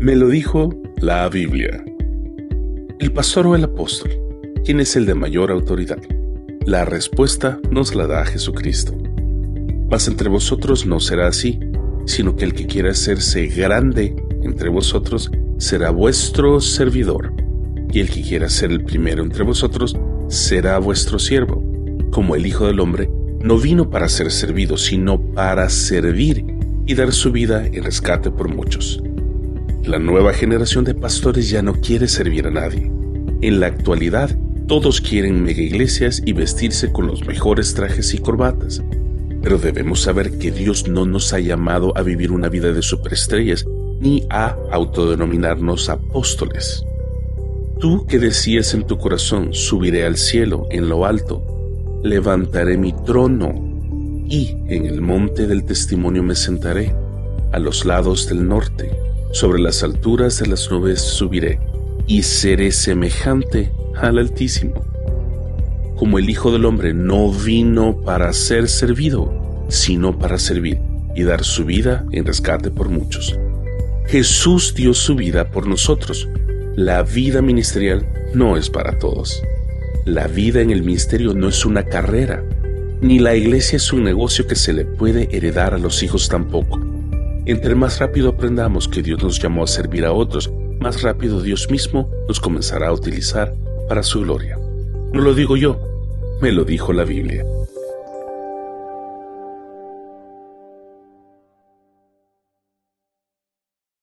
Me lo dijo la Biblia. El pastor o el apóstol, ¿quién es el de mayor autoridad? La respuesta nos la da Jesucristo. Mas entre vosotros no será así, sino que el que quiera hacerse grande entre vosotros será vuestro servidor, y el que quiera ser el primero entre vosotros será vuestro siervo, como el Hijo del Hombre no vino para ser servido, sino para servir y dar su vida en rescate por muchos. La nueva generación de pastores ya no quiere servir a nadie. En la actualidad, todos quieren mega iglesias y vestirse con los mejores trajes y corbatas. Pero debemos saber que Dios no nos ha llamado a vivir una vida de superestrellas ni a autodenominarnos apóstoles. Tú que decías en tu corazón, subiré al cielo en lo alto, levantaré mi trono y en el monte del testimonio me sentaré, a los lados del norte, sobre las alturas de las nubes subiré y seré semejante al Altísimo. Como el Hijo del Hombre no vino para ser servido, sino para servir y dar su vida en rescate por muchos. Jesús dio su vida por nosotros. La vida ministerial no es para todos. La vida en el ministerio no es una carrera, ni la iglesia es un negocio que se le puede heredar a los hijos tampoco. Entre más rápido aprendamos que Dios nos llamó a servir a otros, más rápido Dios mismo nos comenzará a utilizar para su gloria. No lo digo yo, me lo dijo la Biblia.